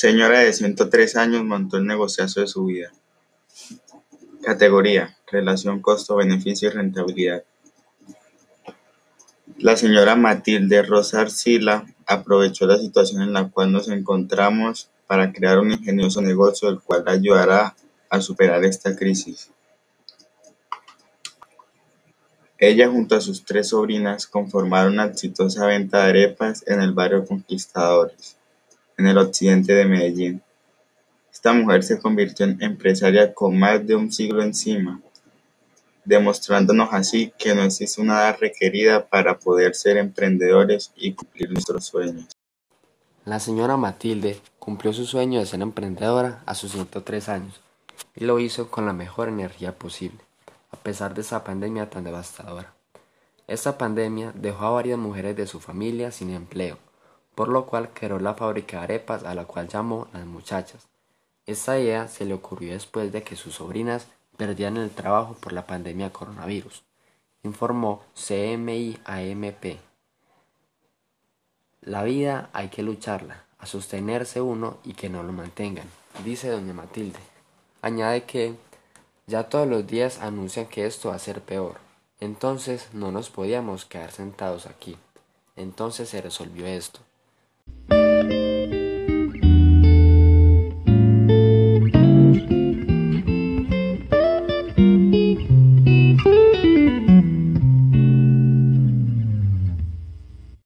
Señora de 103 años montó el negociazo de su vida. Categoría: Relación costo-beneficio y rentabilidad. La señora Matilde Rosa Arcila aprovechó la situación en la cual nos encontramos para crear un ingenioso negocio el cual ayudará a superar esta crisis. Ella junto a sus tres sobrinas conformaron una exitosa venta de arepas en el barrio Conquistadores, en el occidente de Medellín. Esta mujer se convirtió en empresaria con más de un siglo encima, demostrándonos así que no existe una edad requerida para poder ser emprendedores y cumplir nuestros sueños. La señora Matilde cumplió su sueño de ser emprendedora a sus 103 años y lo hizo con la mejor energía posible a pesar de esa pandemia tan devastadora. Esta pandemia dejó a varias mujeres de su familia sin empleo, por lo cual creó la fábrica de arepas a la cual llamó Las Muchachas. Esta idea se le ocurrió después de que sus sobrinas perdían el trabajo por la pandemia coronavirus, informó CMI-AMP. La vida hay que lucharla, a sostenerse uno y que no lo mantengan, dice doña Matilde. Añade que ya todos los días anuncian que esto va a ser peor. Entonces no nos podíamos quedar sentados aquí. Entonces se resolvió esto. Música